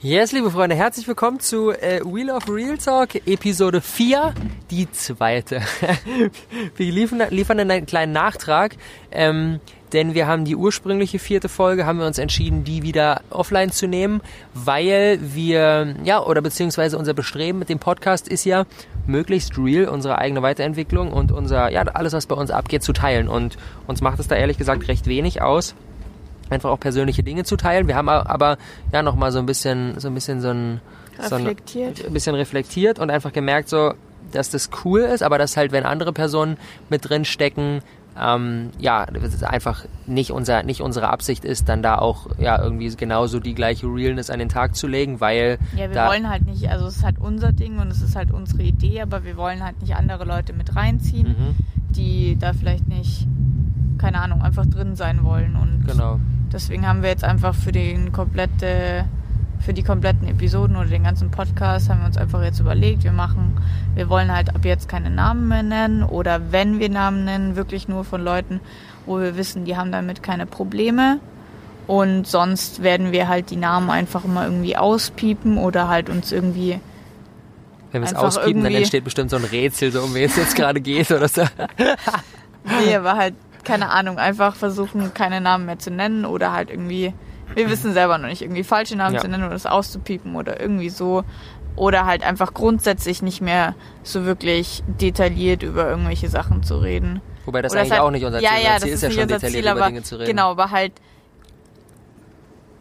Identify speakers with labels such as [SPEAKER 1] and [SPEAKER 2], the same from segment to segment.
[SPEAKER 1] Yes, liebe Freunde, herzlich willkommen zu äh, Wheel of Real Talk, Episode 4, die zweite. wir liefern, liefern einen kleinen Nachtrag, ähm, denn wir haben die ursprüngliche vierte Folge, haben wir uns entschieden, die wieder offline zu nehmen, weil wir, ja, oder beziehungsweise unser Bestreben mit dem Podcast ist ja, möglichst real unsere eigene Weiterentwicklung und unser, ja, alles, was bei uns abgeht, zu teilen. Und uns macht es da ehrlich gesagt recht wenig aus einfach auch persönliche Dinge zu teilen. Wir haben aber ja noch mal so ein bisschen so ein bisschen so ein
[SPEAKER 2] reflektiert.
[SPEAKER 1] So ein bisschen reflektiert und einfach gemerkt so, dass das cool ist, aber dass halt wenn andere Personen mit drin stecken, ähm, ja, einfach nicht unser nicht unsere Absicht ist, dann da auch ja irgendwie genauso die gleiche Realness an den Tag zu legen, weil
[SPEAKER 2] ja wir wollen halt nicht, also es ist halt unser Ding und es ist halt unsere Idee, aber wir wollen halt nicht andere Leute mit reinziehen, mhm. die da vielleicht nicht keine Ahnung einfach drin sein wollen und
[SPEAKER 1] genau
[SPEAKER 2] Deswegen haben wir jetzt einfach für den komplette, für die kompletten Episoden oder den ganzen Podcast haben wir uns einfach jetzt überlegt, wir machen, wir wollen halt ab jetzt keine Namen mehr nennen oder wenn wir Namen nennen, wirklich nur von Leuten, wo wir wissen, die haben damit keine Probleme. Und sonst werden wir halt die Namen einfach immer irgendwie auspiepen oder halt uns irgendwie.
[SPEAKER 1] Wenn wir es auspiepen, dann entsteht bestimmt so ein Rätsel, so um wen es jetzt gerade geht oder so.
[SPEAKER 2] nee, aber halt keine Ahnung, einfach versuchen, keine Namen mehr zu nennen oder halt irgendwie, wir wissen selber noch nicht, irgendwie falsche Namen ja. zu nennen oder das auszupiepen oder irgendwie so. Oder halt einfach grundsätzlich nicht mehr so wirklich detailliert über irgendwelche Sachen zu reden.
[SPEAKER 1] Wobei das oder eigentlich halt, auch nicht unser Ziel
[SPEAKER 2] ist. Ja, ja,
[SPEAKER 1] das
[SPEAKER 2] ist
[SPEAKER 1] ja
[SPEAKER 2] schon detailliert Ziel, über Dinge zu reden. Genau, aber halt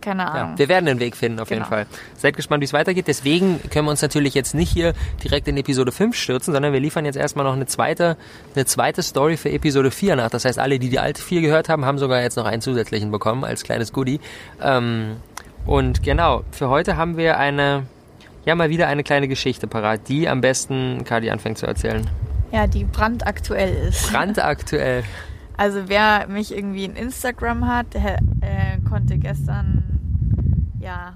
[SPEAKER 2] keine Ahnung.
[SPEAKER 1] Ja, wir werden den Weg finden, auf genau. jeden Fall. Seid gespannt, wie es weitergeht. Deswegen können wir uns natürlich jetzt nicht hier direkt in Episode 5 stürzen, sondern wir liefern jetzt erstmal noch eine zweite, eine zweite Story für Episode 4 nach. Das heißt, alle, die die alte 4 gehört haben, haben sogar jetzt noch einen zusätzlichen bekommen als kleines Goodie. Ähm, und genau, für heute haben wir eine, ja, mal wieder eine kleine Geschichte parat, die am besten Kadi anfängt zu erzählen.
[SPEAKER 2] Ja, die brandaktuell ist.
[SPEAKER 1] Brandaktuell.
[SPEAKER 2] Also wer mich irgendwie in Instagram hat, äh, konnte gestern ja,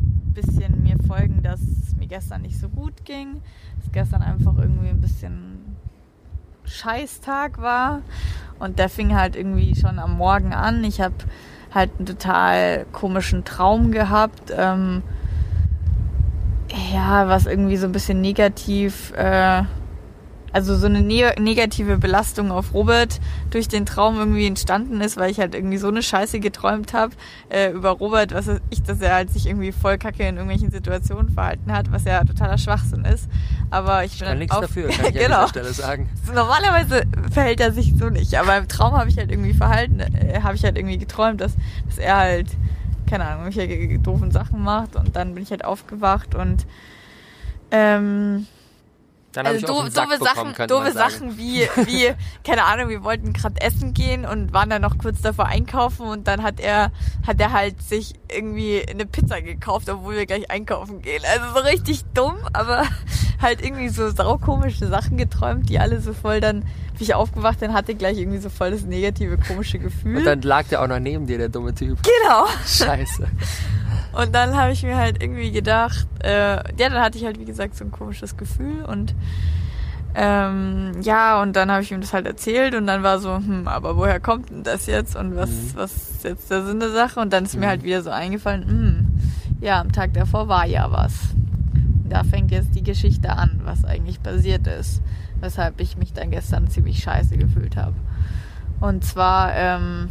[SPEAKER 2] ein bisschen mir folgen, dass es mir gestern nicht so gut ging. Dass gestern einfach irgendwie ein bisschen Scheißtag war. Und der fing halt irgendwie schon am Morgen an. Ich habe halt einen total komischen Traum gehabt. Ähm, ja, was irgendwie so ein bisschen negativ äh, also so eine ne negative Belastung auf Robert durch den Traum irgendwie entstanden ist, weil ich halt irgendwie so eine Scheiße geträumt habe äh, über Robert, was ich, dass er halt sich irgendwie voll kacke in irgendwelchen Situationen verhalten hat, was ja totaler Schwachsinn ist. Aber ich,
[SPEAKER 1] ich kann nichts dafür, kann ich genau. an dieser Stelle sagen.
[SPEAKER 2] Normalerweise verhält er sich so nicht, aber im Traum habe ich halt irgendwie verhalten, äh, habe ich halt irgendwie geträumt, dass, dass er halt keine Ahnung, irgendwelche doofen Sachen macht und dann bin ich halt aufgewacht und ähm,
[SPEAKER 1] dann also ich
[SPEAKER 2] doofe, doofe Sachen, doofe Sachen wie, wie, keine Ahnung, wir wollten gerade essen gehen und waren dann noch kurz davor einkaufen und dann hat er, hat er halt sich irgendwie eine Pizza gekauft, obwohl wir gleich einkaufen gehen. Also so richtig dumm, aber halt irgendwie so saukomische Sachen geträumt, die alle so voll dann, wie ich aufgewacht, dann hatte ich gleich irgendwie so voll das negative, komische Gefühl.
[SPEAKER 1] Und dann lag der auch noch neben dir, der dumme Typ.
[SPEAKER 2] Genau.
[SPEAKER 1] Scheiße.
[SPEAKER 2] Und dann habe ich mir halt irgendwie gedacht, äh, ja, dann hatte ich halt wie gesagt so ein komisches Gefühl und ähm, ja, und dann habe ich ihm das halt erzählt und dann war so, hm, aber woher kommt denn das jetzt und was, mhm. was ist jetzt der Sinn der Sache? Und dann ist mhm. mir halt wieder so eingefallen, hm, ja, am Tag davor war ja was. Und da fängt jetzt die Geschichte an, was eigentlich passiert ist, weshalb ich mich dann gestern ziemlich scheiße gefühlt habe. Und zwar, ähm,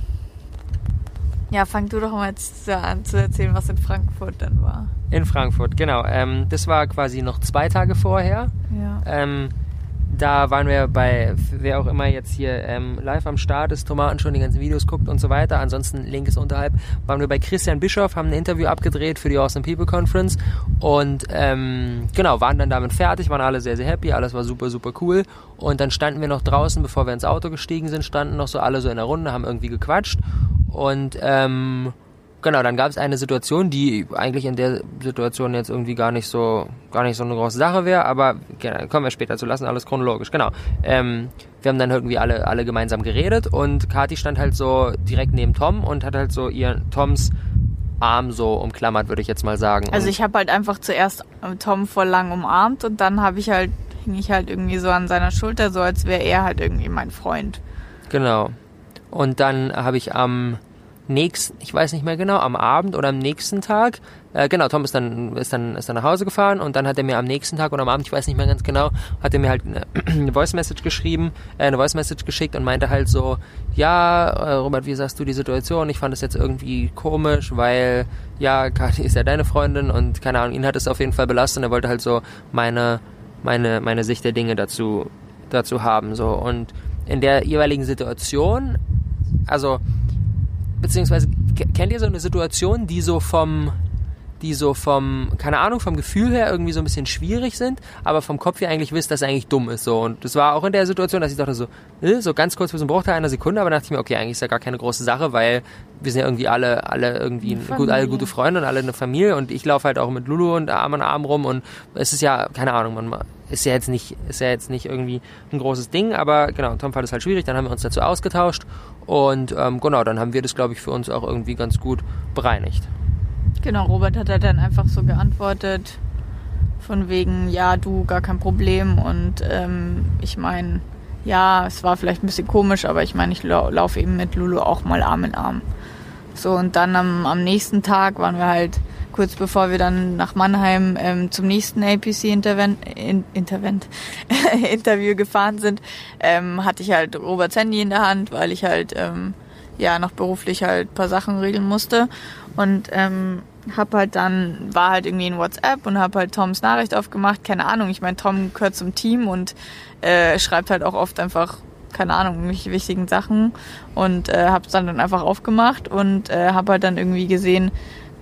[SPEAKER 2] ja, fang du doch mal jetzt an zu erzählen, was in Frankfurt dann war.
[SPEAKER 1] In Frankfurt, genau. Ähm, das war quasi noch zwei Tage vorher.
[SPEAKER 2] Ja.
[SPEAKER 1] Ähm, da waren wir bei, wer auch immer jetzt hier ähm, live am Start ist, Tomaten schon die ganzen Videos guckt und so weiter. Ansonsten Link ist unterhalb. Waren wir bei Christian Bischoff, haben ein Interview abgedreht für die Awesome People Conference und ähm, genau, waren dann damit fertig, waren alle sehr, sehr happy, alles war super, super cool. Und dann standen wir noch draußen, bevor wir ins Auto gestiegen sind, standen noch so alle so in der Runde, haben irgendwie gequatscht und ähm, genau, dann gab es eine Situation, die eigentlich in der Situation jetzt irgendwie gar nicht so, gar nicht so eine große Sache wäre, aber genau, kommen wir später zu lassen, alles chronologisch, genau. Ähm, wir haben dann irgendwie alle, alle gemeinsam geredet und Kati stand halt so direkt neben Tom und hat halt so ihr Toms Arm so umklammert, würde ich jetzt mal sagen.
[SPEAKER 2] Also ich habe halt einfach zuerst Tom voll lang umarmt und dann habe ich halt, hing ich halt irgendwie so an seiner Schulter, so als wäre er halt irgendwie mein Freund.
[SPEAKER 1] Genau. Und dann habe ich am nächsten, ich weiß nicht mehr genau, am Abend oder am nächsten Tag, äh, genau, Tom ist dann, ist dann, ist dann nach Hause gefahren und dann hat er mir am nächsten Tag oder am Abend, ich weiß nicht mehr ganz genau, hat er mir halt eine, eine Voice Message geschrieben, äh, eine Voice Message geschickt und meinte halt so, ja, äh, Robert, wie sagst du die Situation? Ich fand es jetzt irgendwie komisch, weil, ja, Kati ist ja deine Freundin und keine Ahnung, ihn hat es auf jeden Fall belastet und er wollte halt so meine, meine, meine Sicht der Dinge dazu, dazu haben, so und in der jeweiligen Situation, also beziehungsweise kennt ihr so eine Situation, die so vom die so vom, keine Ahnung, vom Gefühl her irgendwie so ein bisschen schwierig sind, aber vom Kopf her eigentlich wisst, dass er eigentlich dumm ist. So. Und das war auch in der Situation, dass ich dachte so, äh, so ganz kurz so einen Bruchteil einer Sekunde, aber dachte ich mir, okay, eigentlich ist ja gar keine große Sache, weil wir sind ja irgendwie alle, alle irgendwie gut, alle gute Freunde und alle eine Familie und ich laufe halt auch mit Lulu und Arm an Arm rum und es ist ja, keine Ahnung, man ist ja jetzt nicht, ist ja jetzt nicht irgendwie ein großes Ding, aber genau, Tom fand es halt schwierig, dann haben wir uns dazu ausgetauscht und ähm, genau, dann haben wir das, glaube ich, für uns auch irgendwie ganz gut bereinigt.
[SPEAKER 2] Genau, Robert hat halt dann einfach so geantwortet, von wegen, ja, du, gar kein Problem. Und ähm, ich meine, ja, es war vielleicht ein bisschen komisch, aber ich meine, ich lau laufe eben mit Lulu auch mal Arm in Arm. So, und dann am, am nächsten Tag waren wir halt, kurz bevor wir dann nach Mannheim ähm, zum nächsten APC-Intervent in, Interview gefahren sind, ähm, hatte ich halt Roberts Handy in der Hand, weil ich halt ähm, ja noch beruflich halt paar Sachen regeln musste. Und ähm, hab halt dann, war halt irgendwie in WhatsApp und hab halt Toms Nachricht aufgemacht. Keine Ahnung, ich meine, Tom gehört zum Team und äh, schreibt halt auch oft einfach, keine Ahnung, irgendwelche wichtigen Sachen. Und äh, hab's dann, dann einfach aufgemacht und äh, hab halt dann irgendwie gesehen,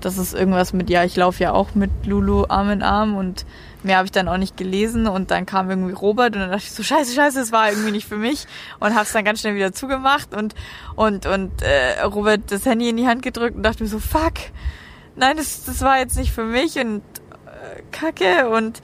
[SPEAKER 2] dass es irgendwas mit, ja, ich laufe ja auch mit Lulu Arm in Arm und mehr habe ich dann auch nicht gelesen und dann kam irgendwie Robert und dann dachte ich so scheiße scheiße das war irgendwie nicht für mich und habe es dann ganz schnell wieder zugemacht und und und äh, Robert das Handy in die Hand gedrückt und dachte mir so fuck nein das das war jetzt nicht für mich und äh, Kacke und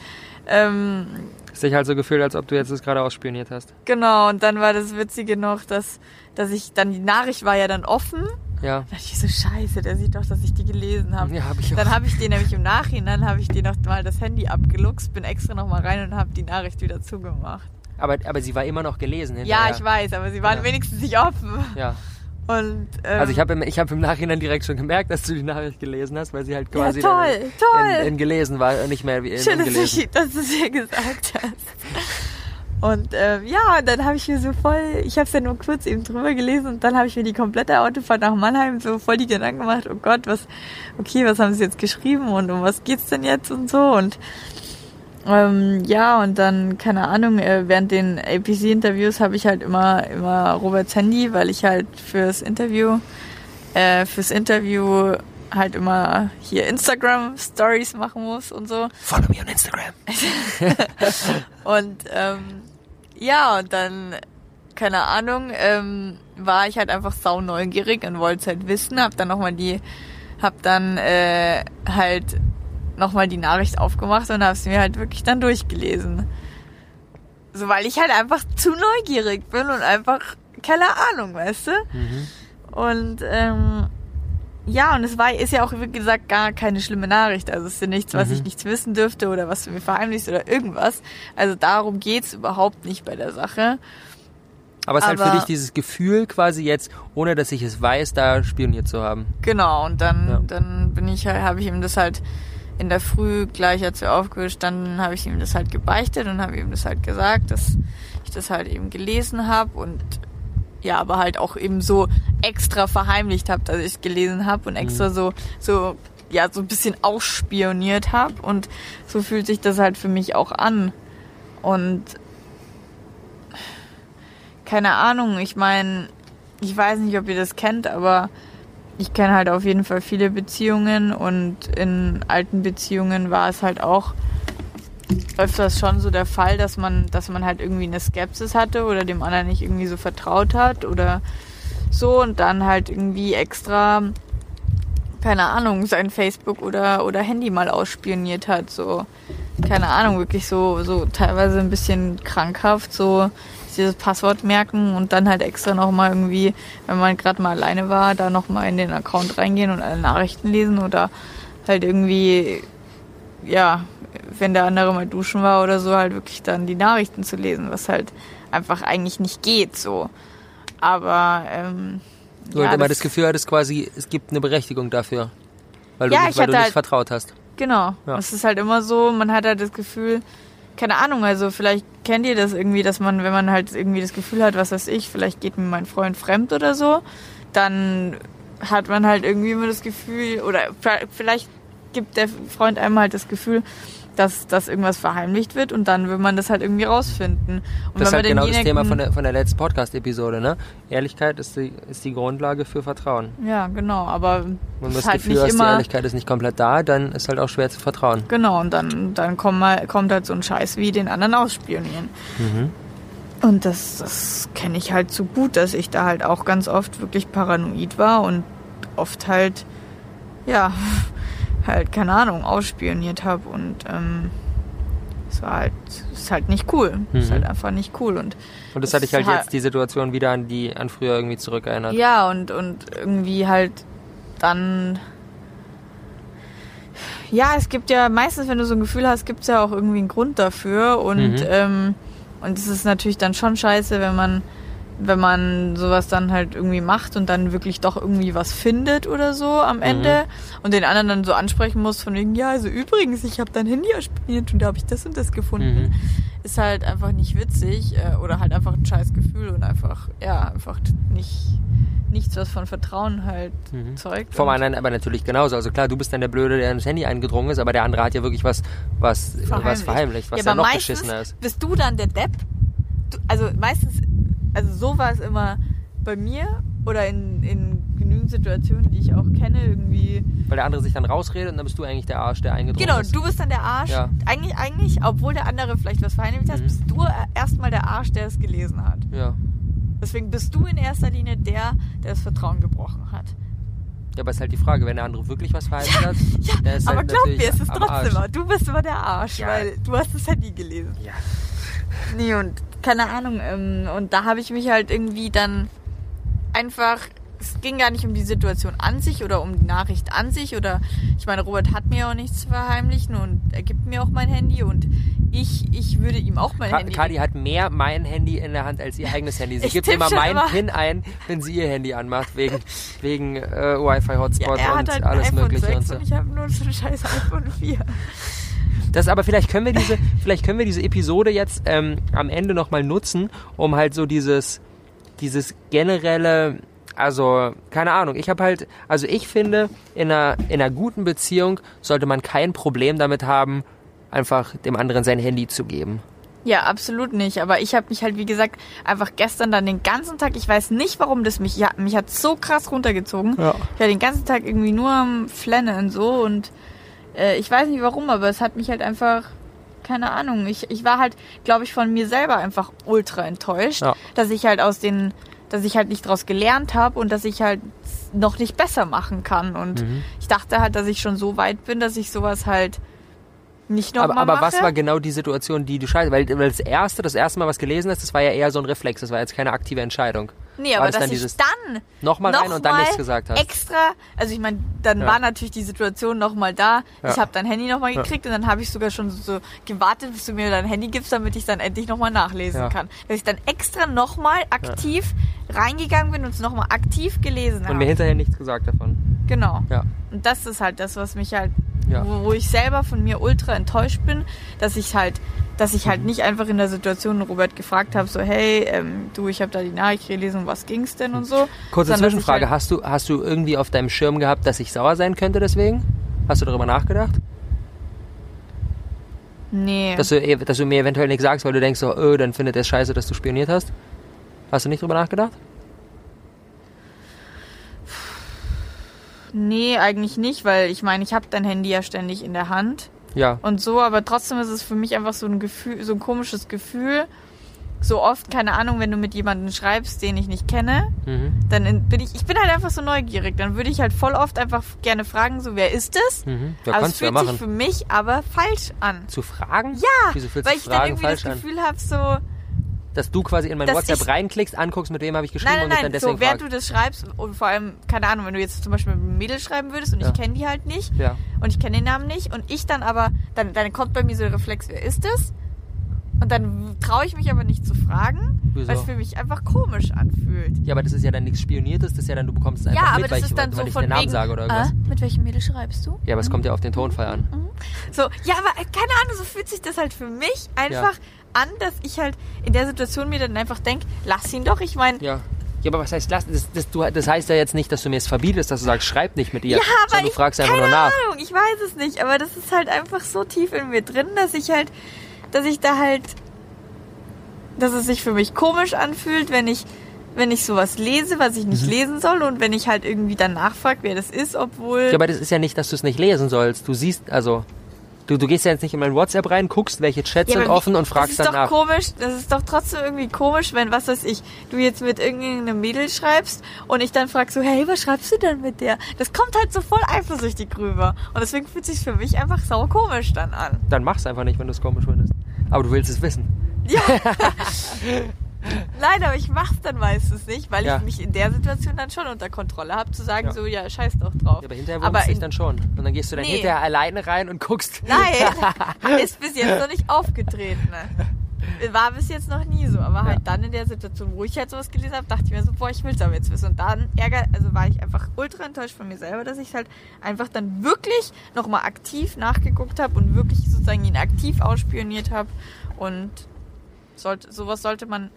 [SPEAKER 2] ähm,
[SPEAKER 1] sich halt so gefühlt, als ob du jetzt das gerade ausspioniert hast.
[SPEAKER 2] Genau, und dann war das Witzige noch, dass, dass ich dann, die Nachricht war ja dann offen
[SPEAKER 1] ja.
[SPEAKER 2] Da dachte ich so, scheiße, der sieht doch, dass ich die gelesen habe.
[SPEAKER 1] Ja, hab ich auch.
[SPEAKER 2] Dann habe ich dir nämlich im Nachhinein, habe ich dir noch mal das Handy abgeluchst, bin extra noch mal rein und habe die Nachricht wieder zugemacht.
[SPEAKER 1] Aber, aber sie war immer noch gelesen
[SPEAKER 2] hinterher. Ja, ich weiß, aber sie waren ja. wenigstens nicht offen.
[SPEAKER 1] Ja.
[SPEAKER 2] Und,
[SPEAKER 1] ähm, also ich habe im, hab im Nachhinein direkt schon gemerkt, dass du die Nachricht gelesen hast, weil sie halt quasi
[SPEAKER 2] ja, toll, toll.
[SPEAKER 1] In, in, gelesen war und nicht mehr wie in
[SPEAKER 2] Schön. Dass du es mir gesagt hast. Und äh, ja, dann habe ich mir so voll, ich habe es ja nur kurz eben drüber gelesen und dann habe ich mir die komplette Autofahrt nach Mannheim so voll die Gedanken gemacht, oh Gott, was, okay, was haben sie jetzt geschrieben und um was geht's denn jetzt und so und ähm, ja, und dann, keine Ahnung, äh, während den APC-Interviews habe ich halt immer, immer Roberts Handy, weil ich halt fürs Interview, äh, fürs Interview halt immer hier Instagram Stories machen muss und so.
[SPEAKER 1] Follow me on Instagram.
[SPEAKER 2] und ähm, ja, und dann, keine Ahnung, ähm, war ich halt einfach sau neugierig und wollte es halt wissen, hab dann nochmal die, hab dann äh, halt nochmal die Nachricht aufgemacht und hab's mir halt wirklich dann durchgelesen. So, weil ich halt einfach zu neugierig bin und einfach, keine Ahnung, weißt du? Mhm. Und ähm, ja, und es war, ist ja auch, wie gesagt, gar keine schlimme Nachricht. Also es ist ja nichts, was mhm. ich nichts wissen dürfte oder was du mir verheimlichst oder irgendwas. Also darum geht's überhaupt nicht bei der Sache.
[SPEAKER 1] Aber es ist halt für dich dieses Gefühl quasi jetzt, ohne dass ich es weiß, da spioniert zu haben.
[SPEAKER 2] Genau, und dann, ja. dann bin ich halt, habe ich ihm das halt in der Früh, gleich als wir aufgestanden, habe ich ihm das halt gebeichtet und habe ihm das halt gesagt, dass ich das halt eben gelesen habe und ja, aber halt auch eben so extra verheimlicht habe, dass ich gelesen habe und extra mhm. so so ja so ein bisschen ausspioniert habe und so fühlt sich das halt für mich auch an. Und keine Ahnung, ich meine, ich weiß nicht, ob ihr das kennt, aber ich kenne halt auf jeden Fall viele Beziehungen. Und in alten Beziehungen war es halt auch öfters schon so der Fall, dass man, dass man halt irgendwie eine Skepsis hatte oder dem anderen nicht irgendwie so vertraut hat oder so und dann halt irgendwie extra, keine Ahnung, sein Facebook oder, oder Handy mal ausspioniert hat, so, keine Ahnung, wirklich so, so teilweise ein bisschen krankhaft, so dieses Passwort merken und dann halt extra nochmal irgendwie, wenn man gerade mal alleine war, da nochmal in den Account reingehen und alle Nachrichten lesen oder halt irgendwie, ja, wenn der andere mal duschen war oder so, halt wirklich dann die Nachrichten zu lesen, was halt einfach eigentlich nicht geht so. Aber ähm,
[SPEAKER 1] Du
[SPEAKER 2] Ja,
[SPEAKER 1] immer
[SPEAKER 2] das-
[SPEAKER 1] das Gefühl hattest quasi, es gibt eine Berechtigung dafür. Weil du
[SPEAKER 2] Ja,
[SPEAKER 1] nicht,
[SPEAKER 2] ich
[SPEAKER 1] weil du nicht
[SPEAKER 2] halt-
[SPEAKER 1] vertraut hast.
[SPEAKER 2] Genau.
[SPEAKER 1] Ja.
[SPEAKER 2] Es ist halt immer so, man hat halt das Gefühl, keine Ahnung, also vielleicht kennt ihr das irgendwie, dass man, wenn man halt irgendwie das Gefühl hat, was weiß ich, vielleicht geht mir mein Freund fremd oder so, dann hat man halt irgendwie immer das Gefühl, oder vielleicht gibt der Freund einem halt das Gefühl, dass, dass irgendwas verheimlicht wird und dann will man das halt irgendwie rausfinden. Und
[SPEAKER 1] Das ist halt genau das Thema von der, von der letzten Podcast-Episode, ne? Ehrlichkeit ist die, ist die Grundlage für Vertrauen.
[SPEAKER 2] Ja, genau, aber
[SPEAKER 1] Wenn du
[SPEAKER 2] es
[SPEAKER 1] das
[SPEAKER 2] halt
[SPEAKER 1] Gefühl hast, die. Ehrlichkeit ist nicht komplett da, dann ist halt auch schwer zu vertrauen.
[SPEAKER 2] Genau, und dann, dann kommt, mal, kommt halt so ein Scheiß wie den anderen ausspionieren.
[SPEAKER 1] Mhm.
[SPEAKER 2] Und das, das kenne ich halt so gut, dass ich da halt auch ganz oft wirklich paranoid war und oft halt, ja, halt, keine Ahnung, ausspioniert habe. Und ähm, es war halt, es ist halt nicht cool. Es ist
[SPEAKER 1] Mhm.
[SPEAKER 2] halt einfach nicht cool. Und
[SPEAKER 1] Und das hat dich halt
[SPEAKER 2] ha-
[SPEAKER 1] jetzt die Situation wieder an die an früher irgendwie zurückerinnert.
[SPEAKER 2] ja, und, und irgendwie halt dann. Ja, es gibt ja meistens, wenn du so ein Gefühl hast, gibt es ja auch irgendwie einen Grund dafür. Und,
[SPEAKER 1] Mhm.
[SPEAKER 2] ähm, und es ist natürlich dann schon scheiße, wenn man, wenn man sowas dann halt irgendwie macht und dann wirklich doch irgendwie was findet oder so am
[SPEAKER 1] Mhm.
[SPEAKER 2] Ende und den anderen dann so ansprechen muss von wegen, ja, also übrigens, ich habe dein Handy erspielt und da habe ich das und das gefunden.
[SPEAKER 1] Mhm.
[SPEAKER 2] Ist halt einfach nicht witzig äh, oder halt einfach ein scheiß Gefühl und einfach, ja, einfach nicht, nichts, was von Vertrauen halt
[SPEAKER 1] Mhm.
[SPEAKER 2] zeugt.
[SPEAKER 1] Vom anderen aber natürlich genauso. Also klar, du bist dann der Blöde, der ins Handy eingedrungen ist, aber der andere hat ja wirklich was, was was
[SPEAKER 2] Verheimlicht.
[SPEAKER 1] verheimlicht, was
[SPEAKER 2] ja,
[SPEAKER 1] ja, noch beschissener ist.
[SPEAKER 2] bist du dann der Depp. Du, also meistens, also so war es immer bei mir oder in, in genügend Situationen, die ich auch kenne, irgendwie.
[SPEAKER 1] Weil der andere sich dann rausredet und dann bist du eigentlich der Arsch, der eingedrungen
[SPEAKER 2] Genau,
[SPEAKER 1] ist.
[SPEAKER 2] du bist dann der Arsch.
[SPEAKER 1] Ja.
[SPEAKER 2] Eigentlich, eigentlich, obwohl der andere vielleicht was verheimlicht hat,
[SPEAKER 1] Mhm.
[SPEAKER 2] bist du erstmal der Arsch, der es gelesen hat.
[SPEAKER 1] Ja.
[SPEAKER 2] Deswegen bist du in erster Linie der, der das Vertrauen gebrochen hat.
[SPEAKER 1] Ja, aber ist halt die Frage, wenn der andere wirklich was verheimlicht hat,
[SPEAKER 2] Ja,
[SPEAKER 1] der ist
[SPEAKER 2] aber
[SPEAKER 1] halt
[SPEAKER 2] glaub mir, es ist trotzdem
[SPEAKER 1] Arsch.
[SPEAKER 2] immer. Du bist immer der Arsch,
[SPEAKER 1] Ja.
[SPEAKER 2] weil du hast das Handy gelesen.
[SPEAKER 1] Ja.
[SPEAKER 2] Nee, und keine Ahnung. Ähm, und da habe ich mich halt irgendwie dann einfach. Es ging gar nicht um die Situation an sich oder um die Nachricht an sich oder ich meine, Robert hat mir auch nichts zu verheimlichen und er gibt mir auch mein Handy und ich, ich würde ihm auch mein
[SPEAKER 1] Ka
[SPEAKER 2] Handy
[SPEAKER 1] Kadi hat mehr mein Handy in der Hand als ihr eigenes Handy. Sie
[SPEAKER 2] Ich
[SPEAKER 1] gibt immer meinen
[SPEAKER 2] immer.
[SPEAKER 1] PIN ein, wenn sie ihr Handy anmacht, wegen, wegen äh, Wi-Fi-Hotspot
[SPEAKER 2] ja,
[SPEAKER 1] und
[SPEAKER 2] hat halt ein
[SPEAKER 1] alles mögliche
[SPEAKER 2] 6
[SPEAKER 1] und so.
[SPEAKER 2] und ich habe nur so ein scheiß iPhone 4.
[SPEAKER 1] Das aber vielleicht können wir diese, vielleicht können wir diese Episode jetzt ähm, am Ende nochmal nutzen, um halt so dieses, dieses generelle, also keine Ahnung, ich habe halt, also ich finde, in einer, in einer guten Beziehung sollte man kein Problem damit haben, einfach dem anderen sein Handy zu geben.
[SPEAKER 2] Ja, absolut nicht. Aber ich habe mich halt, wie gesagt, einfach gestern dann den ganzen Tag, ich weiß nicht, warum das mich, ja, mich hat so krass runtergezogen.
[SPEAKER 1] Ja.
[SPEAKER 2] Ich war den ganzen Tag irgendwie nur am Flennen so und äh, ich weiß nicht warum, aber es hat mich halt einfach, keine Ahnung, ich, ich war halt, glaube ich, von mir selber einfach ultra enttäuscht,
[SPEAKER 1] Ja.
[SPEAKER 2] dass ich halt aus den, dass ich halt nicht draus gelernt habe und dass ich halt noch nicht besser machen kann. Und
[SPEAKER 1] Mhm.
[SPEAKER 2] ich dachte halt, dass ich schon so weit bin, dass ich sowas halt nicht
[SPEAKER 1] Aber,
[SPEAKER 2] nochmal
[SPEAKER 1] aber
[SPEAKER 2] mache.
[SPEAKER 1] was war genau die Situation, die du scheiße? Weil, weil das erste, das erste Mal, was gelesen hast, das war ja eher so ein Reflex, das war jetzt keine aktive Entscheidung.
[SPEAKER 2] Nee, aber
[SPEAKER 1] das
[SPEAKER 2] dass
[SPEAKER 1] dann
[SPEAKER 2] ich dann
[SPEAKER 1] Nochmal rein und dann nichts gesagt hast.
[SPEAKER 2] extra, also ich meine, dann
[SPEAKER 1] Ja.
[SPEAKER 2] war natürlich die Situation nochmal da.
[SPEAKER 1] Ja.
[SPEAKER 2] Ich habe dein Handy nochmal gekriegt und dann habe ich sogar schon so gewartet, bis du mir dein Handy gibst, damit ich dann endlich nochmal nachlesen kann. Dass ich dann extra nochmal aktiv reingegangen bin und es nochmal aktiv gelesen
[SPEAKER 1] Und
[SPEAKER 2] habe.
[SPEAKER 1] mir hinterher nichts gesagt davon.
[SPEAKER 2] Genau.
[SPEAKER 1] Ja.
[SPEAKER 2] Und das ist halt das, was mich halt,
[SPEAKER 1] Ja.
[SPEAKER 2] wo, wo ich selber von mir ultra enttäuscht bin, dass ich halt, dass ich
[SPEAKER 1] Mhm.
[SPEAKER 2] halt nicht einfach in der Situation Robert gefragt habe, so hey, ähm, du, ich habe da die Nachricht gelesen, was ging's denn und so.
[SPEAKER 1] Kurze
[SPEAKER 2] Sondern
[SPEAKER 1] Zwischenfrage,
[SPEAKER 2] Halt,
[SPEAKER 1] hast du, hast du irgendwie auf deinem Schirm gehabt, dass ich sauer sein könnte deswegen? Hast du darüber nachgedacht?
[SPEAKER 2] nee.
[SPEAKER 1] Dass du, eh- dass du mir eventuell nichts sagst, weil du denkst, so, öh, dann findet er es scheiße, dass du spioniert hast? Hast du nicht drüber nachgedacht?
[SPEAKER 2] Nee, eigentlich nicht, weil ich meine, ich habe dein Handy ja ständig in der Hand
[SPEAKER 1] Ja.
[SPEAKER 2] und so, aber trotzdem ist es für mich einfach so ein Gefühl, so ein komisches Gefühl. So oft, keine Ahnung, wenn du mit jemandem schreibst, den ich nicht kenne,
[SPEAKER 1] Mhm.
[SPEAKER 2] dann in- bin ich, ich bin halt einfach so neugierig. Dann würde ich halt voll oft einfach gerne fragen, so wer ist es?
[SPEAKER 1] Mhm. Ja,
[SPEAKER 2] aber es
[SPEAKER 1] du ja
[SPEAKER 2] fühlt sich für mich aber falsch an.
[SPEAKER 1] Zu fragen?
[SPEAKER 2] Ja,
[SPEAKER 1] Wieso fühlt
[SPEAKER 2] weil ich dann irgendwie das? Gefühl habe, so,
[SPEAKER 1] Dass du quasi in mein
[SPEAKER 2] Dass
[SPEAKER 1] WhatsApp reinklickst, anguckst, mit wem habe ich geschrieben
[SPEAKER 2] nein,
[SPEAKER 1] und
[SPEAKER 2] nein,
[SPEAKER 1] dich dann
[SPEAKER 2] nein,
[SPEAKER 1] deswegen
[SPEAKER 2] so während
[SPEAKER 1] fragst.
[SPEAKER 2] du das schreibst und vor allem, keine Ahnung, wenn du jetzt zum Beispiel mit einem Mädel schreiben würdest und
[SPEAKER 1] Ja.
[SPEAKER 2] ich kenne die halt nicht
[SPEAKER 1] Ja.
[SPEAKER 2] und ich kenne den Namen nicht und ich dann aber, dann, dann kommt bei mir so der Reflex, wer ist das? Und dann traue ich mich aber nicht zu fragen,
[SPEAKER 1] Wieso?
[SPEAKER 2] weil es für mich einfach komisch anfühlt.
[SPEAKER 1] Ja, aber das ist ja dann nichts Spioniertes, das ist ja dann, du bekommst es einfach
[SPEAKER 2] Ja, aber
[SPEAKER 1] mit,
[SPEAKER 2] das
[SPEAKER 1] weil,
[SPEAKER 2] ist
[SPEAKER 1] ich,
[SPEAKER 2] dann
[SPEAKER 1] weil
[SPEAKER 2] so
[SPEAKER 1] ich
[SPEAKER 2] von
[SPEAKER 1] den Namen
[SPEAKER 2] wegen,
[SPEAKER 1] sage oder irgendwas.
[SPEAKER 2] äh, mit welchem Mädel schreibst du?
[SPEAKER 1] Ja, aber es kommt ja auf den Tonfall an.
[SPEAKER 2] So, ja, aber äh, keine Ahnung, so fühlt sich das halt für mich einfach an, dass ich halt in der Situation mir dann einfach denke, lass ihn doch, ich meine,
[SPEAKER 1] Ja. Ja, aber was heißt lassen? Das, das, du, das heißt ja jetzt nicht, dass du mir es verbietest, dass du sagst, schreib nicht mit ihr.
[SPEAKER 2] Ja, aber
[SPEAKER 1] du
[SPEAKER 2] ich,
[SPEAKER 1] fragst einfach
[SPEAKER 2] keine
[SPEAKER 1] nur nach.
[SPEAKER 2] Ahnung, ich weiß es nicht, aber das ist halt einfach so tief in mir drin, dass ich halt, dass ich da halt, dass es sich für mich komisch anfühlt, wenn ich, wenn ich sowas lese, was ich
[SPEAKER 1] Mhm.
[SPEAKER 2] nicht lesen soll und wenn ich halt irgendwie dann nachfrage, wer das ist, obwohl,
[SPEAKER 1] Ja, aber das ist ja nicht, dass du es nicht lesen sollst. Du siehst, also, du, du gehst ja jetzt nicht in mein WhatsApp rein, guckst, welche Chats
[SPEAKER 2] Ja,
[SPEAKER 1] sind offen und fragst
[SPEAKER 2] das ist doch komisch, das ist doch trotzdem irgendwie komisch, wenn, was weiß ich, du jetzt mit irgendeinem Mädel schreibst und ich dann frag so, hey, was schreibst du denn mit der? Das kommt halt so voll eifersüchtig rüber. Und deswegen fühlt sich für mich einfach sau komisch dann an.
[SPEAKER 1] Dann mach's einfach nicht, wenn du es komisch findest. Aber du willst es wissen.
[SPEAKER 2] Ja. Nein, aber ich mach's dann meistens nicht, weil
[SPEAKER 1] Ja.
[SPEAKER 2] ich mich in der Situation dann schon unter Kontrolle habe, zu sagen
[SPEAKER 1] Ja.
[SPEAKER 2] so, ja, scheiß doch drauf.
[SPEAKER 1] Ja, aber hinterher
[SPEAKER 2] Aber in-
[SPEAKER 1] dann schon. Und dann gehst du dann
[SPEAKER 2] Nee.
[SPEAKER 1] hinterher alleine rein und guckst.
[SPEAKER 2] Nein, ist bis jetzt noch nicht aufgetreten. Ne? War bis jetzt noch nie so, aber halt dann in der Situation, wo ich halt sowas gelesen habe, dachte ich mir so, boah, ich will's aber jetzt wissen. Und dann ärger, also war ich einfach ultra enttäuscht von mir selber, dass ich halt einfach dann wirklich nochmal aktiv nachgeguckt habe und wirklich sozusagen ihn aktiv ausspioniert habe. Und sollte, sowas sollte man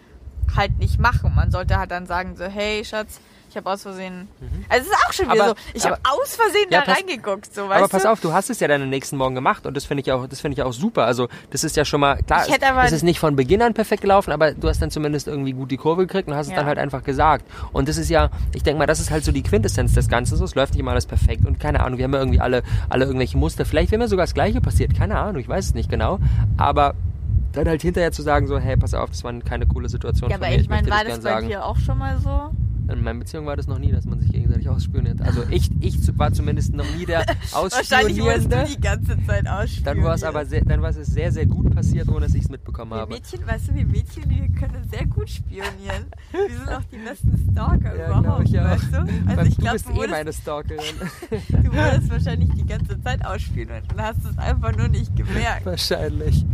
[SPEAKER 2] halt nicht machen. Man sollte halt dann sagen so, hey Schatz, ich habe aus Versehen. Also es ist auch schon wieder
[SPEAKER 1] Mhm. Aber-
[SPEAKER 2] so. Ich habe aus Versehen
[SPEAKER 1] Ja,
[SPEAKER 2] da
[SPEAKER 1] pass-
[SPEAKER 2] reingeguckt, so weißt
[SPEAKER 1] Aber pass
[SPEAKER 2] du?
[SPEAKER 1] auf, du hast es ja dann am nächsten Morgen gemacht und das finde ich auch, das finde ich auch super. Also das ist ja schon mal klar.
[SPEAKER 2] Ich hätte aber-
[SPEAKER 1] es ist nicht von Beginn an perfekt gelaufen, aber du hast dann zumindest irgendwie gut die Kurve gekriegt und hast es
[SPEAKER 2] Ja.
[SPEAKER 1] dann halt einfach gesagt. Und das ist ja, ich denke mal, das ist halt so die Quintessenz des Ganzen. So, es läuft nicht immer alles perfekt und keine Ahnung. Wir haben ja irgendwie alle, alle irgendwelche Muster. Vielleicht wäre mir sogar das Gleiche passiert. Keine Ahnung, ich weiß es nicht genau. Aber dann halt hinterher zu sagen so, hey, pass auf, das war keine coole Situation
[SPEAKER 2] Ja, aber
[SPEAKER 1] mir.
[SPEAKER 2] ich meine, war
[SPEAKER 1] das
[SPEAKER 2] das bei
[SPEAKER 1] sagen.
[SPEAKER 2] dir auch schon mal so?
[SPEAKER 1] In meiner Beziehung war das noch nie, dass man sich gegenseitig ausspioniert. Also ich, ich war zumindest noch nie der
[SPEAKER 2] Wahrscheinlich wurdest du
[SPEAKER 1] Ausspionierende.
[SPEAKER 2] die ganze Zeit ausspielen.
[SPEAKER 1] Dann war es aber sehr, dann war es sehr, sehr gut passiert, ohne dass ich es mitbekommen
[SPEAKER 2] Wir
[SPEAKER 1] habe.
[SPEAKER 2] Mädchen, weißt du, wir Mädchen, die können sehr gut spionieren. Wir sind auch die besten Stalker
[SPEAKER 1] Ja,
[SPEAKER 2] überhaupt,
[SPEAKER 1] ich auch.
[SPEAKER 2] weißt du? Also
[SPEAKER 1] Weil
[SPEAKER 2] ich
[SPEAKER 1] du
[SPEAKER 2] glaube,
[SPEAKER 1] bist
[SPEAKER 2] du,
[SPEAKER 1] eh
[SPEAKER 2] wurdest,
[SPEAKER 1] meine Stalkerin.
[SPEAKER 2] du wurdest wahrscheinlich die ganze Zeit ausspielen und hast es einfach nur nicht gemerkt.
[SPEAKER 1] Wahrscheinlich.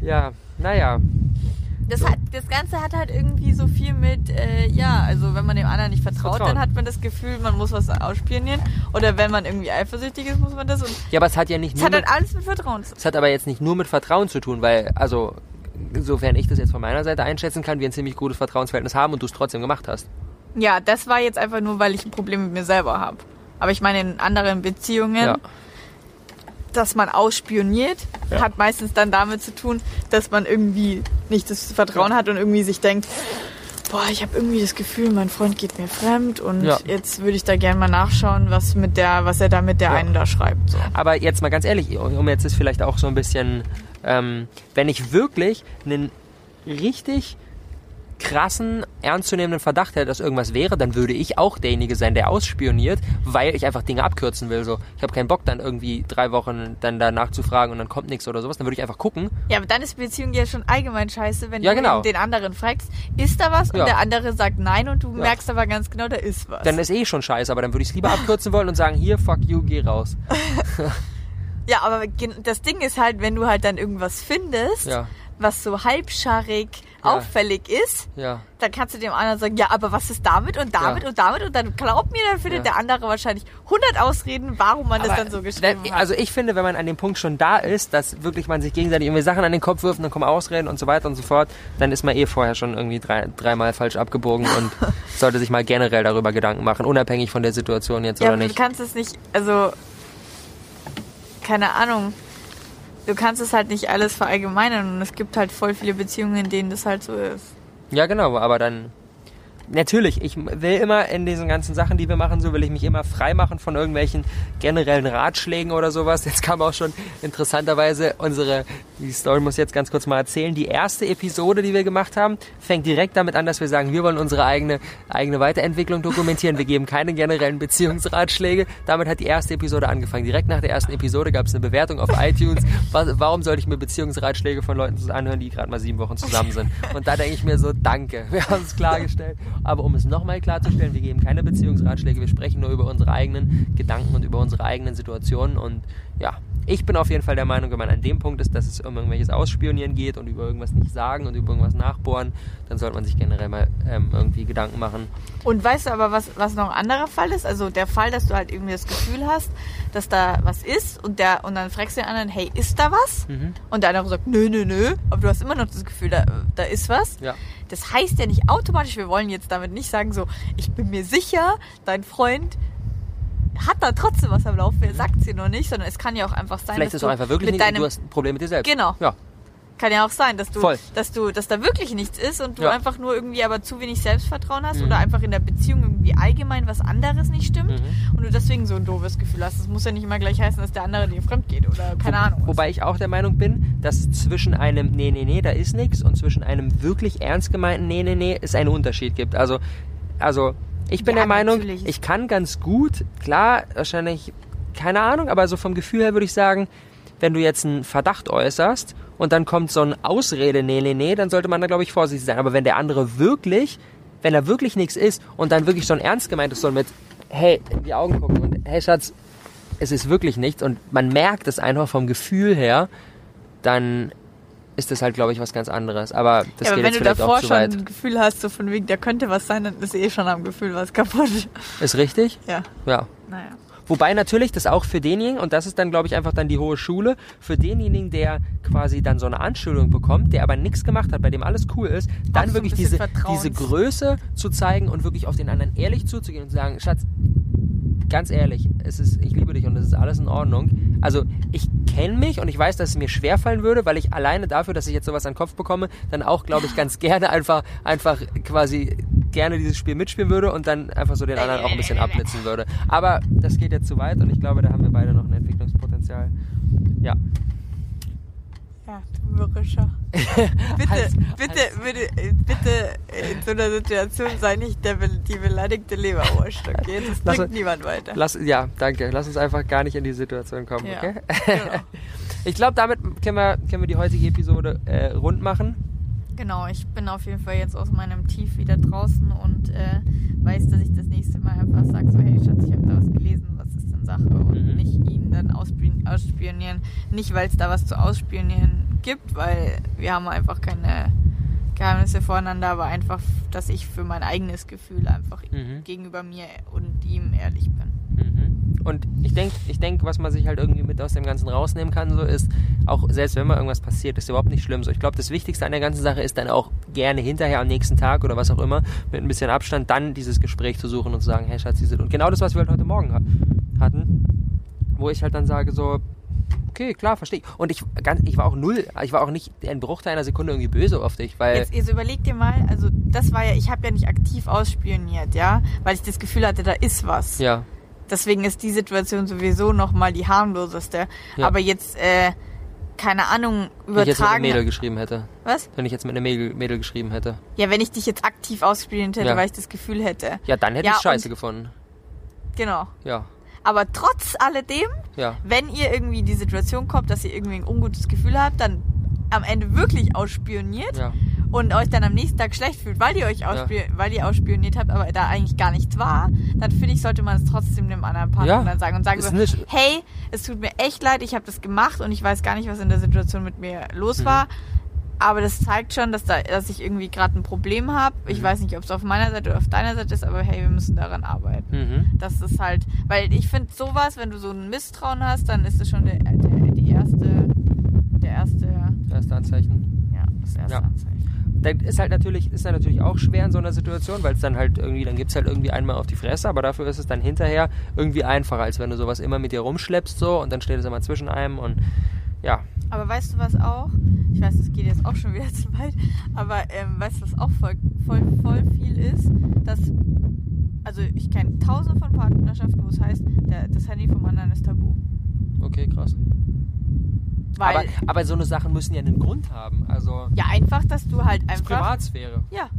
[SPEAKER 1] Ja, naja.
[SPEAKER 2] Das, hat, das Ganze hat halt irgendwie so viel mit, äh, ja, also wenn man dem anderen nicht vertraut,
[SPEAKER 1] Vertrauen.
[SPEAKER 2] dann hat man das Gefühl, man muss was ausspionieren. Oder wenn man irgendwie eifersüchtig ist, muss man das. Und
[SPEAKER 1] Ja, aber es hat ja nicht
[SPEAKER 2] es
[SPEAKER 1] nur
[SPEAKER 2] hat
[SPEAKER 1] mit,
[SPEAKER 2] halt alles mit Vertrauen zu tun.
[SPEAKER 1] es hat aber jetzt nicht nur mit Vertrauen zu tun, weil, also, sofern ich das jetzt von meiner Seite einschätzen kann, wir ein ziemlich gutes Vertrauensverhältnis haben und du es trotzdem gemacht hast.
[SPEAKER 2] Ja, das war jetzt einfach nur, weil ich ein Problem mit mir selber habe. Aber ich meine, in anderen Beziehungen,
[SPEAKER 1] Ja.
[SPEAKER 2] Dass man ausspioniert,
[SPEAKER 1] Ja.
[SPEAKER 2] hat meistens dann damit zu tun, dass man irgendwie nicht das Vertrauen hat und irgendwie sich denkt, boah, ich habe irgendwie das Gefühl, mein Freund geht mir fremd und
[SPEAKER 1] Ja.
[SPEAKER 2] jetzt würde ich da gerne mal nachschauen, was mit der, was er da mit der
[SPEAKER 1] Ja.
[SPEAKER 2] einen da schreibt. So.
[SPEAKER 1] Aber jetzt mal ganz ehrlich, um jetzt ist vielleicht auch so ein bisschen, ähm, wenn ich wirklich einen richtig krassen, ernstzunehmenden Verdacht hätte, dass irgendwas wäre, dann würde ich auch derjenige sein, der ausspioniert, weil ich einfach Dinge abkürzen will. So, ich habe keinen Bock, dann irgendwie drei Wochen dann danach zu fragen und dann kommt nichts oder sowas. Dann würde ich einfach gucken.
[SPEAKER 2] Ja, aber dann ist Beziehung ja schon allgemein scheiße, wenn
[SPEAKER 1] Ja,
[SPEAKER 2] du
[SPEAKER 1] genau.
[SPEAKER 2] den anderen fragst, ist da was?
[SPEAKER 1] Ja.
[SPEAKER 2] Und der andere sagt nein und du merkst aber ganz genau, da ist was.
[SPEAKER 1] Dann ist eh schon scheiße, aber dann würde ich es lieber abkürzen wollen und sagen, hier, fuck you, geh raus.
[SPEAKER 2] Ja, aber das Ding ist halt, wenn du halt dann irgendwas findest,
[SPEAKER 1] Ja,
[SPEAKER 2] was so halbscharrig
[SPEAKER 1] Ja.
[SPEAKER 2] auffällig ist,
[SPEAKER 1] ja.
[SPEAKER 2] dann kannst du dem anderen sagen, ja, aber was ist damit und damit
[SPEAKER 1] Ja.
[SPEAKER 2] und damit und dann glaub mir, dann findet der andere wahrscheinlich 100 Ausreden, warum man das
[SPEAKER 1] Aber
[SPEAKER 2] dann so geschrieben hat.
[SPEAKER 1] Also ich finde, wenn man an dem Punkt schon da ist, dass wirklich man sich gegenseitig irgendwie Sachen an den Kopf wirft und dann kommen Ausreden und so weiter und so fort, dann ist man eh vorher schon irgendwie drei, dreimal falsch abgebogen und sollte sich mal generell darüber Gedanken machen, unabhängig von der Situation jetzt oder
[SPEAKER 2] aber du
[SPEAKER 1] nicht.
[SPEAKER 2] kannst es nicht, also keine Ahnung. Du kannst es halt nicht alles verallgemeinern und es gibt halt voll viele Beziehungen, in denen das halt so ist.
[SPEAKER 1] Ja, genau, aber dann. Natürlich, ich will immer in diesen ganzen Sachen, die wir machen, so will ich mich immer frei machen von irgendwelchen generellen Ratschlägen oder sowas. Jetzt kam auch schon interessanterweise unsere, die Story muss ich jetzt ganz kurz mal erzählen. Die erste Episode, die wir gemacht haben, fängt direkt damit an, dass wir sagen, wir wollen unsere eigene, eigene Weiterentwicklung dokumentieren. Wir geben keine generellen Beziehungsratschläge. Damit hat die erste Episode angefangen. Direkt nach der ersten Episode gab es eine Bewertung auf iTunes. Warum sollte ich mir Beziehungsratschläge von Leuten anhören, die gerade mal sieben Wochen zusammen sind? Und da denke ich mir so, danke. Wir haben es klargestellt. Aber um es nochmal klarzustellen, wir geben keine Beziehungsratschläge. Wir sprechen nur über unsere eigenen Gedanken und über unsere eigenen Situationen. Und ja, ich bin auf jeden Fall der Meinung, wenn man an dem Punkt ist, dass es um irgendwelches Ausspionieren geht und über irgendwas nicht sagen und über irgendwas nachbohren, dann sollte man sich generell mal ähm, irgendwie Gedanken machen.
[SPEAKER 2] Und weißt du aber, was, was noch ein anderer Fall ist? Also der Fall, dass du halt irgendwie das Gefühl hast, dass da was ist und, der, und dann fragst du den anderen, hey, ist da was?
[SPEAKER 1] Mhm.
[SPEAKER 2] Und der andere sagt, nö, nö, nö. Aber du hast immer noch das Gefühl, da, da ist was.
[SPEAKER 1] Ja.
[SPEAKER 2] Das heißt ja nicht automatisch, wir wollen jetzt damit nicht sagen, so, ich bin mir sicher, dein Freund hat da trotzdem was am Laufen, er sagt sie noch nicht, sondern es kann ja auch einfach sein,
[SPEAKER 1] Vielleicht
[SPEAKER 2] dass
[SPEAKER 1] ist es
[SPEAKER 2] du
[SPEAKER 1] auch einfach wirklich
[SPEAKER 2] mit
[SPEAKER 1] nicht
[SPEAKER 2] deinem,
[SPEAKER 1] du hast ein Problem mit dir selbst.
[SPEAKER 2] Genau.
[SPEAKER 1] Ja.
[SPEAKER 2] kann ja auch sein, dass du,
[SPEAKER 1] Voll.
[SPEAKER 2] dass du, dass da wirklich nichts ist und du
[SPEAKER 1] Ja.
[SPEAKER 2] einfach nur irgendwie aber zu wenig Selbstvertrauen hast
[SPEAKER 1] Mhm.
[SPEAKER 2] oder einfach in der Beziehung irgendwie allgemein was anderes nicht stimmt
[SPEAKER 1] Mhm.
[SPEAKER 2] und du deswegen so ein doofes Gefühl hast. Das muss ja nicht immer gleich heißen, dass der andere dir fremd geht oder keine Ahnung. was.
[SPEAKER 1] Wobei ich auch der Meinung bin, dass zwischen einem Nee, nee, nee, da ist nichts und zwischen einem wirklich ernst gemeinten Nee, nee, nee, es einen Unterschied gibt. Also, also ich bin
[SPEAKER 2] Ja,
[SPEAKER 1] der Meinung,
[SPEAKER 2] natürlich.
[SPEAKER 1] ich kann ganz gut, klar, wahrscheinlich, keine Ahnung, aber so vom Gefühl her würde ich sagen, wenn du jetzt einen Verdacht äußerst und dann kommt so ein Ausrede, nee, nee, nee, dann sollte man da, glaube ich, vorsichtig sein. Aber wenn der andere wirklich, wenn da wirklich nichts ist und dann wirklich so ein ernst gemeintes soll mit, hey, in die Augen gucken und hey, Schatz, es ist wirklich nichts und man merkt es einfach vom Gefühl her, dann ist das halt, glaube ich, was ganz anderes. Aber das
[SPEAKER 2] ja, aber
[SPEAKER 1] geht
[SPEAKER 2] wenn
[SPEAKER 1] jetzt
[SPEAKER 2] du
[SPEAKER 1] vielleicht
[SPEAKER 2] davor
[SPEAKER 1] auch zu
[SPEAKER 2] schon
[SPEAKER 1] weit.
[SPEAKER 2] ein Gefühl hast, so von wegen, da könnte was sein, dann ist eh schon am Gefühl was kaputt.
[SPEAKER 1] Ist richtig?
[SPEAKER 2] Ja,
[SPEAKER 1] Ja.
[SPEAKER 2] naja.
[SPEAKER 1] Wobei natürlich das auch für denjenigen, und das ist dann, glaube ich, einfach dann die hohe Schule, für denjenigen, der quasi dann so eine Anschuldigung bekommt, der aber nichts gemacht hat, bei dem alles cool ist, dann
[SPEAKER 2] Auch so
[SPEAKER 1] wirklich
[SPEAKER 2] bisschen
[SPEAKER 1] diese, diese Größe zu zeigen und wirklich auf den anderen ehrlich zuzugehen und zu sagen, Schatz, ganz ehrlich, es ist, ich liebe dich und es ist alles in Ordnung. Also ich kenne mich und ich weiß, dass es mir schwerfallen würde, weil ich alleine dafür, dass ich jetzt sowas an den Kopf bekomme, dann auch, glaube ich, ganz gerne einfach, einfach quasi gerne dieses Spiel mitspielen würde und dann einfach so den anderen auch ein bisschen abblitzen würde. Aber das geht jetzt zu weit und ich glaube, da haben wir beide noch ein Entwicklungspotenzial. Ja.
[SPEAKER 2] Ja, du Mürrischer. Bitte,
[SPEAKER 1] Hals-
[SPEAKER 2] bitte, bitte, äh, bitte in so einer Situation sei nicht der, die beleidigte Leberwurst, okay? Das
[SPEAKER 1] Lass
[SPEAKER 2] bringt
[SPEAKER 1] uns-
[SPEAKER 2] niemand weiter.
[SPEAKER 1] Lass, ja, danke. Lass uns einfach gar nicht in die Situation kommen,
[SPEAKER 2] Ja,
[SPEAKER 1] okay?
[SPEAKER 2] genau.
[SPEAKER 1] Ich glaube, damit können wir, können wir die heutige Episode äh, rund machen.
[SPEAKER 2] Genau, ich bin auf jeden Fall jetzt aus meinem Tief wieder draußen und äh, weiß, dass ich das nächste Mal einfach sage, so hey Schatz, ich habe da was gelesen, was ist denn Sache? Und
[SPEAKER 1] Mhm.
[SPEAKER 2] nicht ihn dann ausspion ausspionieren. Nicht, weil es da was zu ausspionieren gibt, weil wir haben einfach keine Geheimnisse voreinander, aber einfach, dass ich für mein eigenes Gefühl einfach
[SPEAKER 1] Mhm.
[SPEAKER 2] gegenüber mir und ihm ehrlich bin.
[SPEAKER 1] Mhm. Und ich denke, ich denk, was man sich halt irgendwie mit aus dem Ganzen rausnehmen kann, so ist, auch selbst wenn mal irgendwas passiert, ist überhaupt nicht schlimm. So, ich glaube, das Wichtigste an der ganzen Sache ist dann auch gerne hinterher am nächsten Tag oder was auch immer, mit ein bisschen Abstand, dann dieses Gespräch zu suchen und zu sagen, hey Schatz, diese und genau das, was wir halt heute Morgen ha hatten, wo ich halt dann sage so, okay, klar, verstehe ich. Und ich, ganz, ich war auch null, ich war auch nicht ein Bruchteil einer Sekunde irgendwie böse auf dich, weil
[SPEAKER 2] Jetzt, jetzt überleg dir mal, also das war ja, ich habe ja nicht aktiv ausspioniert, ja, weil ich das Gefühl hatte, da ist was.
[SPEAKER 1] ja,
[SPEAKER 2] Deswegen ist die Situation sowieso nochmal die harmloseste.
[SPEAKER 1] Ja.
[SPEAKER 2] Aber jetzt, äh, keine Ahnung,
[SPEAKER 1] wenn ich jetzt mit einem
[SPEAKER 2] übertragen.
[SPEAKER 1] Mädel geschrieben hätte.
[SPEAKER 2] Was?
[SPEAKER 1] Wenn ich jetzt mit einem Mädel, Mädel geschrieben hätte.
[SPEAKER 2] Ja, wenn ich dich jetzt aktiv ausspioniert hätte,
[SPEAKER 1] Ja.
[SPEAKER 2] weil ich das Gefühl hätte.
[SPEAKER 1] Ja, dann hätte
[SPEAKER 2] Ja,
[SPEAKER 1] ich scheiße
[SPEAKER 2] und-
[SPEAKER 1] gefunden.
[SPEAKER 2] Genau.
[SPEAKER 1] Ja,
[SPEAKER 2] Aber trotz alledem,
[SPEAKER 1] ja.
[SPEAKER 2] wenn ihr irgendwie in die Situation kommt, dass ihr irgendwie ein ungutes Gefühl habt, dann am Ende wirklich ausspioniert
[SPEAKER 1] Ja.
[SPEAKER 2] und euch dann am nächsten Tag schlecht fühlt, weil ihr euch ausspion weil ihr ausspioniert habt, aber da eigentlich gar nichts war, dann finde ich, sollte man es trotzdem dem anderen Partner
[SPEAKER 1] Ja,
[SPEAKER 2] dann sagen und sagen so, hey, es tut mir echt leid, ich habe das gemacht und ich weiß gar nicht, was in der Situation mit mir los war. Aber das zeigt schon, dass, da, dass ich irgendwie gerade ein Problem habe. Ich
[SPEAKER 1] Mhm.
[SPEAKER 2] weiß nicht, ob es auf meiner Seite oder auf deiner Seite ist, aber hey, wir müssen daran arbeiten.
[SPEAKER 1] Mhm.
[SPEAKER 2] Das ist halt, weil ich finde sowas, wenn du so ein Misstrauen hast, dann ist es schon der, der, die erste, der erste,
[SPEAKER 1] Erste Anzeichen.
[SPEAKER 2] ja, das erste
[SPEAKER 1] Ja.
[SPEAKER 2] Anzeichen.
[SPEAKER 1] Das ist halt natürlich, ist dann natürlich auch schwer in so einer Situation, weil es dann halt irgendwie, dann gibt's halt irgendwie einmal auf die Fresse, aber dafür ist es dann hinterher irgendwie einfacher, als wenn du sowas immer mit dir rumschleppst so und dann steht es immer zwischen einem und ja.
[SPEAKER 2] Aber weißt du was auch? Ich weiß, das geht jetzt auch schon wieder zu weit, aber ähm, weißt du, was auch voll, voll, voll viel ist? Dass, also ich kenne tausende von Partnerschaften, wo es heißt, der, das Handy vom anderen ist tabu.
[SPEAKER 1] Okay, krass.
[SPEAKER 2] Weil,
[SPEAKER 1] aber, aber so eine Sachen müssen ja einen Grund haben. Also
[SPEAKER 2] ja, einfach, dass du halt
[SPEAKER 1] das ist
[SPEAKER 2] einfach.
[SPEAKER 1] Privatsphäre.
[SPEAKER 2] Ja.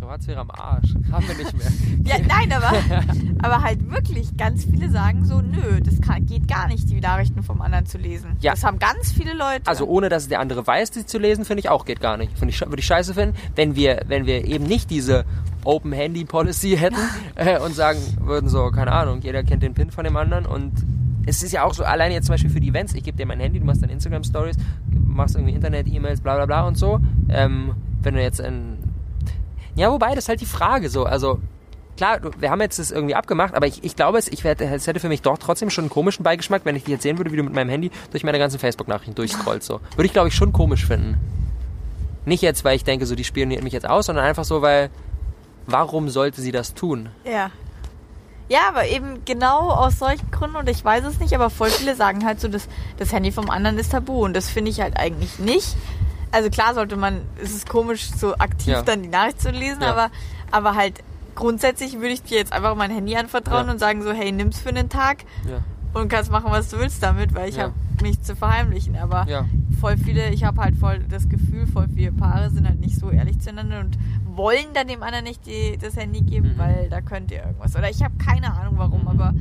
[SPEAKER 1] Privatsphäre am Arsch. Haben wir nicht mehr.
[SPEAKER 2] Ja, nein, aber, aber halt wirklich, ganz viele sagen so, nö, das kann, geht gar nicht, die Nachrichten vom anderen zu lesen.
[SPEAKER 1] Ja.
[SPEAKER 2] Das haben ganz viele Leute.
[SPEAKER 1] Also ohne dass der andere weiß, die zu lesen, finde ich auch geht gar nicht. Finde ich, würde ich scheiße finden, wenn wir, wenn wir eben nicht diese Open Handy Policy hätten äh, und sagen würden so, keine Ahnung, jeder kennt den PIN von dem anderen und es ist ja auch so, alleine jetzt zum Beispiel für die Events, ich gebe dir mein Handy, du machst dann Instagram-Stories, machst irgendwie Internet-E-Mails, bla bla bla und so. Ähm, wenn du jetzt ein. Ja, wobei, das ist halt die Frage so. Also, klar, wir haben jetzt das irgendwie abgemacht, aber ich, ich glaube, es, ich werde, es hätte für mich doch trotzdem schon einen komischen Beigeschmack, wenn ich dich jetzt sehen würde, wie du mit meinem Handy durch meine ganzen Facebook-Nachrichten durchscrollst. So. Würde ich, glaube ich, schon komisch finden. Nicht jetzt, weil ich denke, so, die spioniert mich jetzt aus, sondern einfach so, weil, warum sollte sie das tun?
[SPEAKER 2] Ja. Ja, aber eben genau aus solchen Gründen, und ich weiß es nicht, aber voll viele sagen halt so, das, das Handy vom anderen ist tabu. Und das finde ich halt eigentlich nicht. Also klar sollte man, es ist komisch, so aktiv
[SPEAKER 1] Ja.
[SPEAKER 2] dann die Nachricht zu lesen,
[SPEAKER 1] Ja.
[SPEAKER 2] aber, aber halt grundsätzlich würde ich dir jetzt einfach mein Handy anvertrauen
[SPEAKER 1] Ja.
[SPEAKER 2] und sagen so, hey, nimm's für einen Tag und kannst machen, was du willst damit, weil ich habe nichts zu verheimlichen. Aber voll viele, ich habe halt voll das Gefühl, voll viele Paare sind halt nicht so ehrlich zueinander und wollen dann dem anderen nicht die, das Handy geben,
[SPEAKER 1] Mhm.
[SPEAKER 2] weil da könnte irgendwas. Oder ich habe keine Ahnung warum,
[SPEAKER 1] Mhm.
[SPEAKER 2] aber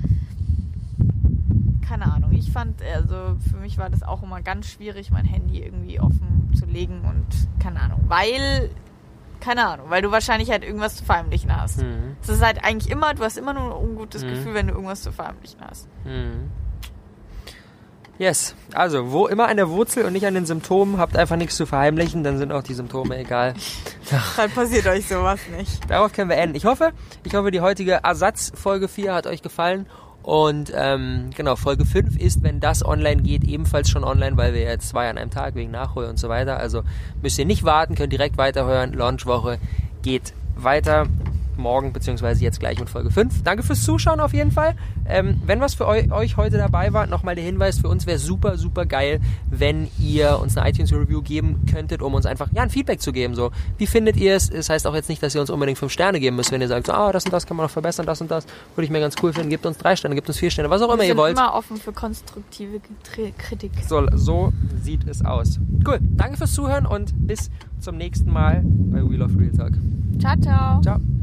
[SPEAKER 2] keine Ahnung. Ich fand, also für mich war das auch immer ganz schwierig, mein Handy irgendwie offen zu legen und keine Ahnung, weil keine Ahnung, weil du wahrscheinlich halt irgendwas zu verheimlichen hast.
[SPEAKER 1] Mhm.
[SPEAKER 2] Es ist halt eigentlich immer, du hast immer nur ein ungutes
[SPEAKER 1] Mhm.
[SPEAKER 2] Gefühl, wenn du irgendwas zu verheimlichen hast.
[SPEAKER 1] Mhm. Yes. Also, wo immer an der Wurzel und nicht an den Symptomen, habt einfach nichts zu verheimlichen, dann sind auch die Symptome egal.
[SPEAKER 2] Dann passiert euch sowas nicht.
[SPEAKER 1] Darauf können wir enden. Ich hoffe, ich hoffe, die heutige Ersatz Folge 4 hat euch gefallen. Und ähm, genau, Folge 5 ist, wenn das online geht, ebenfalls schon online, weil wir jetzt zwei an einem Tag wegen Nachhol und so weiter. Also müsst ihr nicht warten, könnt direkt weiterhören. Launchwoche geht weiter. Morgen beziehungsweise jetzt gleich mit Folge 5. Danke fürs Zuschauen auf jeden Fall. Ähm, wenn was für eu euch heute dabei war, nochmal der Hinweis, für uns wäre super, super geil, wenn ihr uns eine iTunes-Review geben könntet, um uns einfach ja, ein Feedback zu geben. So, wie findet ihr es? Das heißt auch jetzt nicht, dass ihr uns unbedingt 5 Sterne geben müsst, wenn ihr sagt, so, ah, das und das kann man noch verbessern, das und das würde ich mir ganz cool finden. Gebt uns 3 Sterne, gebt uns 4 Sterne, was auch immer
[SPEAKER 2] Wir
[SPEAKER 1] ihr
[SPEAKER 2] sind
[SPEAKER 1] wollt.
[SPEAKER 2] immer offen für konstruktive Kritik.
[SPEAKER 1] So, so sieht es aus. Cool, danke fürs Zuhören und bis zum nächsten Mal bei We Love Real Talk.
[SPEAKER 2] Ciao, ciao.
[SPEAKER 1] Ciao.